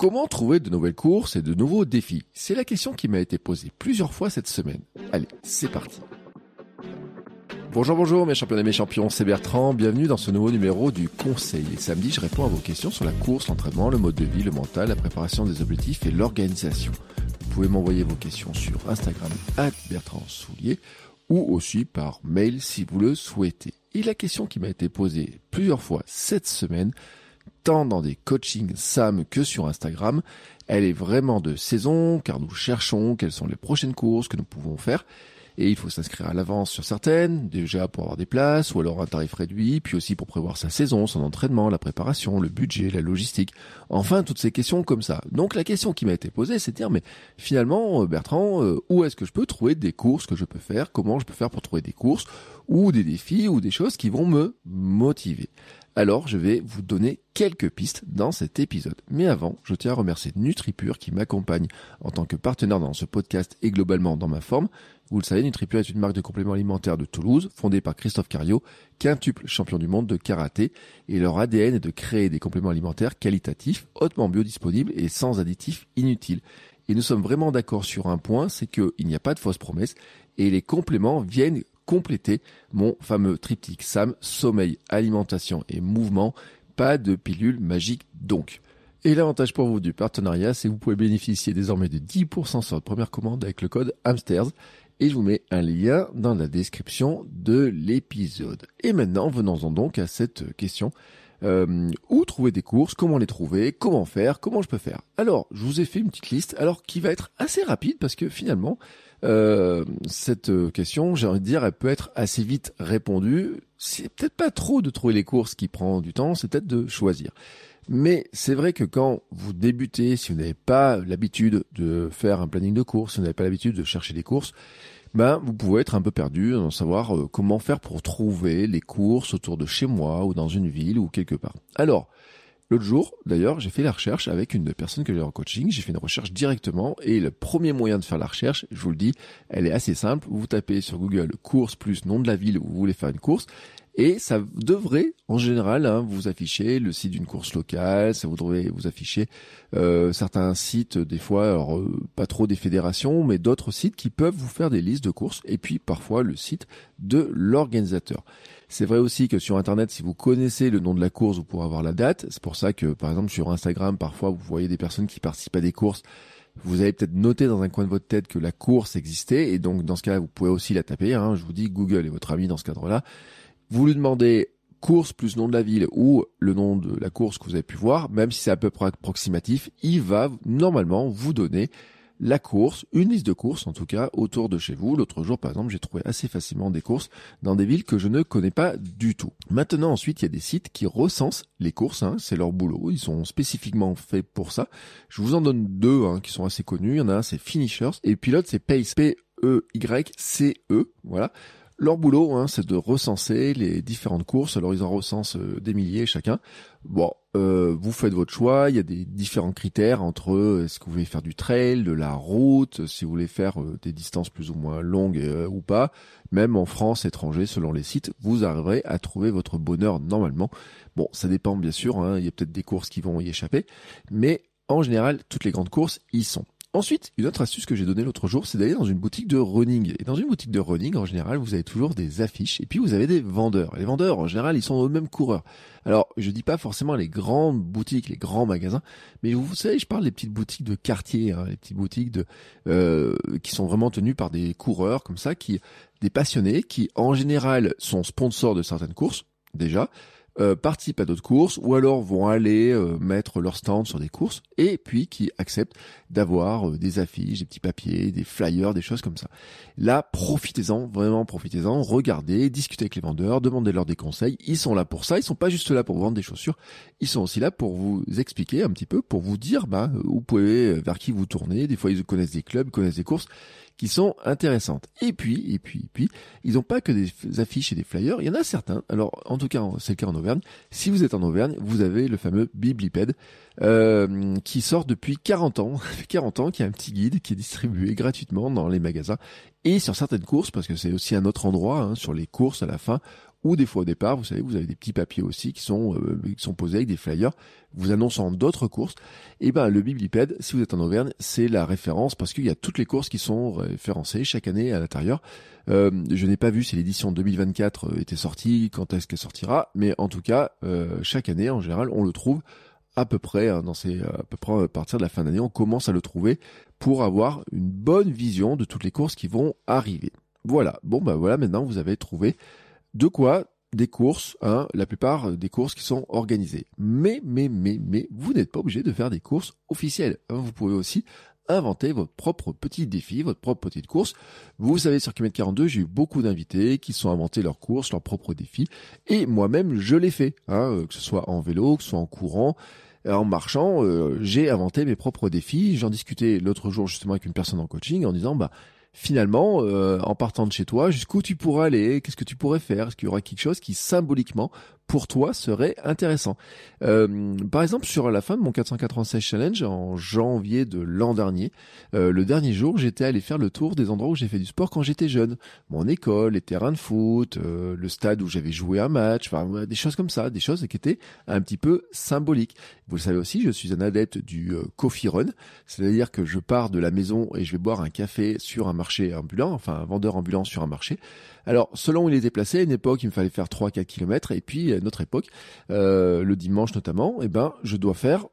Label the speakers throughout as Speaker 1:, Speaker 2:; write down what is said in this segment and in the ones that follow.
Speaker 1: Comment trouver de nouvelles courses et de nouveaux défis? C'est la question qui m'a été posée plusieurs fois cette semaine. Allez, c'est parti. Bonjour, bonjour mes champions et mes champions, c'est Bertrand, bienvenue dans ce nouveau numéro du Conseil. Et samedi, je réponds à vos questions sur la course, l'entraînement, le mode de vie, le mental, la préparation des objectifs et l'organisation. Vous pouvez m'envoyer vos questions sur Instagram Bertrand Soulier ou aussi par mail si vous le souhaitez. Et la question qui m'a été posée plusieurs fois cette semaine, tant dans des coachings SAM que sur Instagram, elle est vraiment de saison car nous cherchons quelles sont les prochaines courses que nous pouvons faire. Et il faut s'inscrire à l'avance sur certaines, déjà pour avoir des places, ou alors un tarif réduit, puis aussi pour prévoir sa saison, son entraînement, la préparation, le budget, la logistique, enfin toutes ces questions comme ça. Donc la question qui m'a été posée, c'est de dire, mais finalement, euh, Bertrand, euh, où est-ce que je peux trouver des courses que je peux faire? Comment je peux faire pour trouver des courses, ou des défis, ou des choses qui vont me motiver alors je vais vous donner quelques pistes dans cet épisode. Mais avant, je tiens à remercier NutriPure qui m'accompagne en tant que partenaire dans ce podcast et globalement dans ma forme. Vous le savez, NutriPure est une marque de compléments alimentaires de Toulouse, fondée par Christophe Cario, quintuple champion du monde de karaté, et leur ADN est de créer des compléments alimentaires qualitatifs, hautement biodisponibles et sans additifs inutiles. Et nous sommes vraiment d'accord sur un point, c'est qu'il n'y a pas de fausses promesses, et les compléments viennent compléter mon fameux triptyque SAM, sommeil, alimentation et mouvement, pas de pilule magique donc. Et l'avantage pour vous du partenariat, c'est que vous pouvez bénéficier désormais de 10% sur votre première commande avec le code HAMSTERS et je vous mets un lien dans la description de l'épisode. Et maintenant, venons-en donc à cette question. Euh, où trouver des courses, comment les trouver, comment faire, comment je peux faire? Alors, je vous ai fait une petite liste, alors qui va être assez rapide parce que finalement, euh, cette question, j'ai envie de dire, elle peut être assez vite répondue. C'est peut-être pas trop de trouver les courses qui prend du temps, c'est peut-être de choisir. Mais c'est vrai que quand vous débutez, si vous n'avez pas l'habitude de faire un planning de course, si vous n'avez pas l'habitude de chercher des courses, ben vous pouvez être un peu perdu dans savoir euh, comment faire pour trouver les courses autour de chez moi ou dans une ville ou quelque part. Alors, L'autre jour, d'ailleurs, j'ai fait la recherche avec une personne que j'ai en coaching. J'ai fait une recherche directement et le premier moyen de faire la recherche, je vous le dis, elle est assez simple. Vous tapez sur Google course plus nom de la ville où vous voulez faire une course et ça devrait, en général, hein, vous afficher le site d'une course locale, ça voudrait vous afficher euh, certains sites, des fois, alors euh, pas trop des fédérations, mais d'autres sites qui peuvent vous faire des listes de courses, et puis parfois le site de l'organisateur. C'est vrai aussi que sur Internet, si vous connaissez le nom de la course, vous pourrez avoir la date. C'est pour ça que, par exemple, sur Instagram, parfois, vous voyez des personnes qui participent à des courses vous avez peut-être noté dans un coin de votre tête que la course existait et donc dans ce cas vous pouvez aussi la taper. Hein. je vous dis Google est votre ami dans ce cadre-là. Vous lui demandez course plus nom de la ville ou le nom de la course que vous avez pu voir, même si c'est à peu près approximatif, il va normalement vous donner la course, une liste de courses en tout cas autour de chez vous. L'autre jour par exemple j'ai trouvé assez facilement des courses dans des villes que je ne connais pas du tout. Maintenant ensuite il y a des sites qui recensent les courses, hein, c'est leur boulot, ils sont spécifiquement faits pour ça. Je vous en donne deux hein, qui sont assez connus, il y en a un c'est Finishers et puis l'autre c'est Pace, P-E-Y-C-E, voilà. Leur boulot, hein, c'est de recenser les différentes courses. Alors ils en recensent euh, des milliers chacun. Bon, euh, vous faites votre choix. Il y a des différents critères entre euh, est-ce que vous voulez faire du trail, de la route, si vous voulez faire des distances plus ou moins longues ou pas. Même en France, étranger, selon les sites, vous arriverez à trouver votre bonheur normalement. Bon, ça dépend bien sûr. Hein, il y a peut-être des courses qui vont y échapper, mais en général, toutes les grandes courses y sont. Ensuite, une autre astuce que j'ai donnée l'autre jour, c'est d'aller dans une boutique de running. Et dans une boutique de running, en général, vous avez toujours des affiches et puis vous avez des vendeurs. les vendeurs, en général, ils sont aux mêmes coureurs. Alors, je dis pas forcément les grandes boutiques, les grands magasins, mais vous savez, je parle des petites boutiques de quartier, hein, les petites boutiques de euh, qui sont vraiment tenues par des coureurs comme ça, qui des passionnés, qui en général sont sponsors de certaines courses déjà euh, participent à d'autres courses ou alors vont aller euh, mettre leur stand sur des courses et puis qui acceptent d'avoir euh, des affiches, des petits papiers, des flyers, des choses comme ça. Là, profitez-en, vraiment profitez-en, regardez, discutez avec les vendeurs, demandez-leur des conseils. Ils sont là pour ça, ils sont pas juste là pour vendre des chaussures, ils sont aussi là pour vous expliquer un petit peu, pour vous dire bah, vous pouvez, vers qui vous tournez. Des fois, ils connaissent des clubs, connaissent des courses qui sont intéressantes. Et puis, et puis, et puis, ils n'ont pas que des affiches et des flyers. Il y en a certains. Alors, en tout cas, c'est le cas en Auvergne. Si vous êtes en Auvergne, vous avez le fameux Bibliped euh, qui sort depuis 40 ans. 40 ans, qui a un petit guide qui est distribué gratuitement dans les magasins et sur certaines courses, parce que c'est aussi un autre endroit, hein, sur les courses à la fin, ou des fois au départ, vous savez, vous avez des petits papiers aussi qui sont euh, qui sont posés avec des flyers, vous annonçant d'autres courses. Et ben le Bibliped, si vous êtes en Auvergne, c'est la référence parce qu'il y a toutes les courses qui sont référencées chaque année à l'intérieur. Euh, je n'ai pas vu si l'édition 2024 euh, était sortie, quand est-ce qu'elle sortira, mais en tout cas, euh, chaque année en général, on le trouve à peu près hein, dans ces à peu près à partir de la fin d'année, on commence à le trouver pour avoir une bonne vision de toutes les courses qui vont arriver. Voilà. Bon bah voilà, maintenant vous avez trouvé de quoi des courses, hein, la plupart des courses qui sont organisées. Mais, mais, mais, mais, vous n'êtes pas obligé de faire des courses officielles. Hein. Vous pouvez aussi inventer votre propre petit défi, votre propre petite course. Vous savez, sur Kilomètre 42, j'ai eu beaucoup d'invités qui sont inventés leurs courses, leurs propres défis. Et moi-même, je l'ai fait, hein, euh, que ce soit en vélo, que ce soit en courant, en marchant, euh, j'ai inventé mes propres défis. J'en discutais l'autre jour justement avec une personne en coaching en disant, bah, finalement, euh, en partant de chez toi, jusqu'où tu pourras aller, qu'est-ce que tu pourrais faire, est-ce qu'il y aura quelque chose qui symboliquement pour toi serait intéressant. Euh, par exemple, sur la fin de mon 496 challenge en janvier de l'an dernier, euh, le dernier jour, j'étais allé faire le tour des endroits où j'ai fait du sport quand j'étais jeune. Mon école, les terrains de foot, euh, le stade où j'avais joué un match, enfin des choses comme ça, des choses qui étaient un petit peu symboliques. Vous le savez aussi, je suis un adepte du coffee run, c'est-à-dire que je pars de la maison et je vais boire un café sur un marché ambulant, enfin un vendeur ambulant sur un marché. Alors, selon où il était placé, à une époque, il me fallait faire 3-4 km, et puis, à une autre époque, euh, le dimanche notamment, eh ben, je dois faire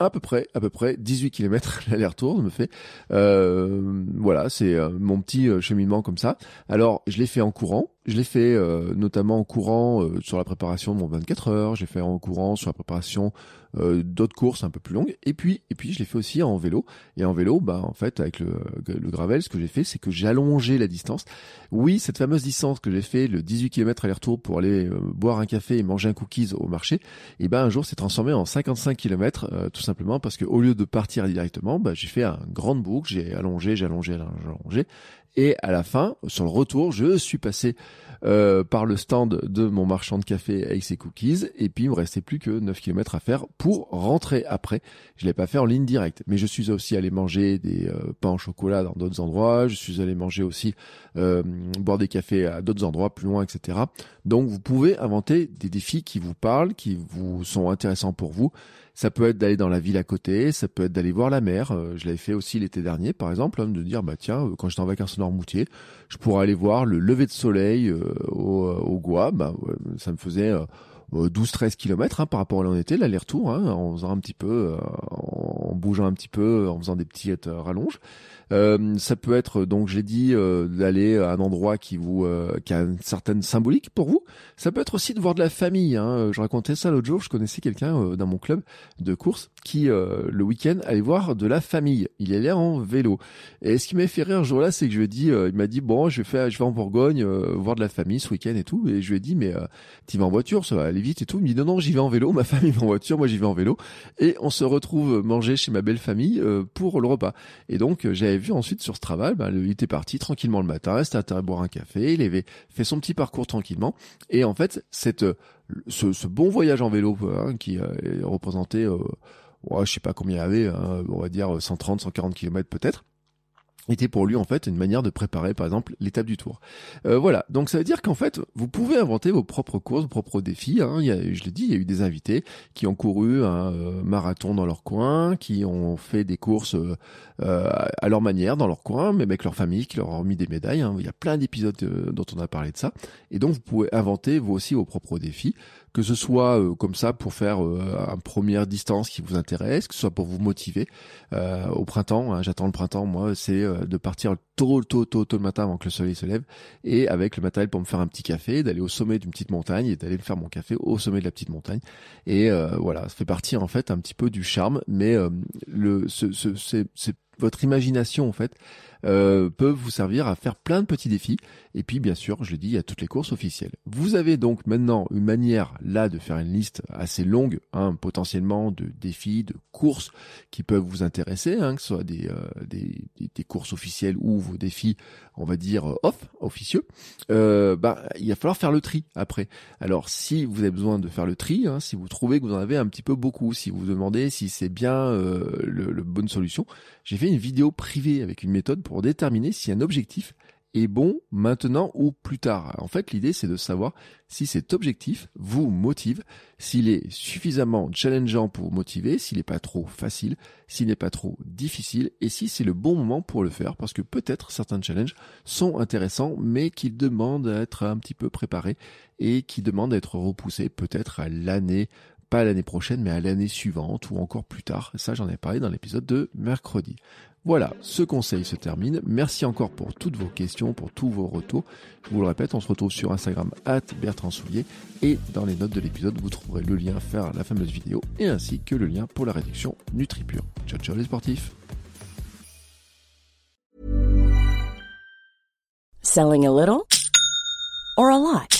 Speaker 1: à peu près, à peu près 18 km l'aller-retour, me fait. Euh, voilà, c'est euh, mon petit cheminement comme ça. Alors, je l'ai fait en courant. Je l'ai fait notamment en courant sur la préparation de mon 24 heures. J'ai fait en courant sur la préparation euh, d'autres courses un peu plus longues. Et puis, et puis je l'ai fait aussi en vélo. Et en vélo, bah en fait, avec le, le gravel, ce que j'ai fait, c'est que allongé la distance. Oui, cette fameuse distance que j'ai fait, le 18 km aller-retour pour aller euh, boire un café et manger un cookies au marché, et ben un jour s'est transformé en 55 km, euh, tout simplement parce que au lieu de partir directement, bah, j'ai fait un grande boucle, j'ai allongé, j'ai allongé, j'ai allongé, et à la fin, sur le retour, je suis passé euh, par le stand de mon marchand de café avec ses cookies. Et puis, il me restait plus que 9 km à faire pour rentrer après. Je l'ai pas fait en ligne directe. Mais je suis aussi allé manger des euh, pains au chocolat dans d'autres endroits. Je suis allé manger aussi, euh, boire des cafés à d'autres endroits plus loin, etc. Donc, vous pouvez inventer des défis qui vous parlent, qui vous sont intéressants pour vous. Ça peut être d'aller dans la ville à côté, ça peut être d'aller voir la mer. Euh, je l'avais fait aussi l'été dernier, par exemple, hein, de dire bah tiens, euh, quand j'étais en vacances au Nord-Moutier, je pourrais aller voir le lever de soleil euh, au, au. Bah, ça me faisait 12-13 km hein, par rapport à on était, l'aller-retour, hein, en faisant un petit peu, en bougeant un petit peu, en faisant des petites rallonges. Euh, ça peut être, donc j'ai dit, euh, d'aller à un endroit qui vous, euh, qui a une certaine symbolique pour vous. Ça peut être aussi de voir de la famille. Hein. Je racontais ça l'autre jour. Je connaissais quelqu'un dans mon club de course qui, le week-end, allait voir de la famille. Il allait en vélo. Et ce qui m'a fait rire ce jour-là, c'est que je lui ai dit, il m'a dit, bon, je vais faire, je vais en Bourgogne voir de la famille ce week-end et tout. Et je lui ai dit, mais tu vas en voiture, ça va aller vite et tout. Il me dit, non, non, j'y vais en vélo. Ma famille va en voiture, moi j'y vais en vélo. Et on se retrouve manger chez ma belle famille pour le repas. Et donc j'avais vu ensuite sur ce travail, bah, il était parti tranquillement le matin, c'était à boire un café, il avait fait son petit parcours tranquillement. Et en fait, cette, ce, bon voyage en vélo hein, qui euh, est représenté, euh, ouais, je sais pas combien il y avait, hein, on va dire 130, 140 km peut-être était pour lui en fait une manière de préparer par exemple l'étape du tour. Euh, voilà, donc ça veut dire qu'en fait vous pouvez inventer vos propres courses, vos propres défis. Hein. Il y a, je l'ai dit, il y a eu des invités qui ont couru un euh, marathon dans leur coin, qui ont fait des courses euh, à leur manière dans leur coin, même avec leur famille, qui leur ont mis des médailles. Hein. Il y a plein d'épisodes dont on a parlé de ça. Et donc vous pouvez inventer vous aussi vos propres défis que ce soit euh, comme ça pour faire euh, une première distance qui vous intéresse, que ce soit pour vous motiver. Euh, au printemps, hein, j'attends le printemps, moi, c'est euh, de partir tôt, tôt, tôt, tôt le matin avant que le soleil se lève, et avec le matériel pour me faire un petit café, d'aller au sommet d'une petite montagne et d'aller me faire mon café au sommet de la petite montagne. Et voilà, ça fait partie en fait un petit peu du charme, mais le, ce, ce, c'est votre imagination en fait euh, vous servir à faire plein de petits défis. Et puis bien sûr, je l'ai dit, il y a toutes les courses officielles. Vous avez donc maintenant une manière là de faire une liste assez longue, hein, potentiellement de défis, de courses qui peuvent vous intéresser, hein, que ce soit des, euh, des, des, courses officielles ou vos défis, on va dire off, officieux. Euh, bah, il va falloir faire le tri après. Alors si vous avez besoin de faire le tri, hein, si vous trouvez que vous en avez un petit peu beaucoup, si vous vous demandez si c'est bien euh, le, le bonne solution, j'ai fait une vidéo privée avec une méthode pour déterminer si un objectif est bon maintenant ou plus tard. En fait, l'idée, c'est de savoir si cet objectif vous motive, s'il est suffisamment challengeant pour vous motiver, s'il n'est pas trop facile, s'il n'est pas trop difficile, et si c'est le bon moment pour le faire, parce que peut-être certains challenges sont intéressants, mais qui demandent à être un petit peu préparés et qui demandent à être repoussés peut-être à l'année pas l'année prochaine, mais à l'année suivante ou encore plus tard. Ça, j'en ai parlé dans l'épisode de mercredi. Voilà, ce conseil se termine. Merci encore pour toutes vos questions, pour tous vos retours. Je vous le répète, on se retrouve sur Instagram at Bertrand Soulier et dans les notes de l'épisode, vous trouverez le lien vers la fameuse vidéo et ainsi que le lien pour la réduction NutriPure. Ciao ciao les sportifs
Speaker 2: Selling a little or a lot?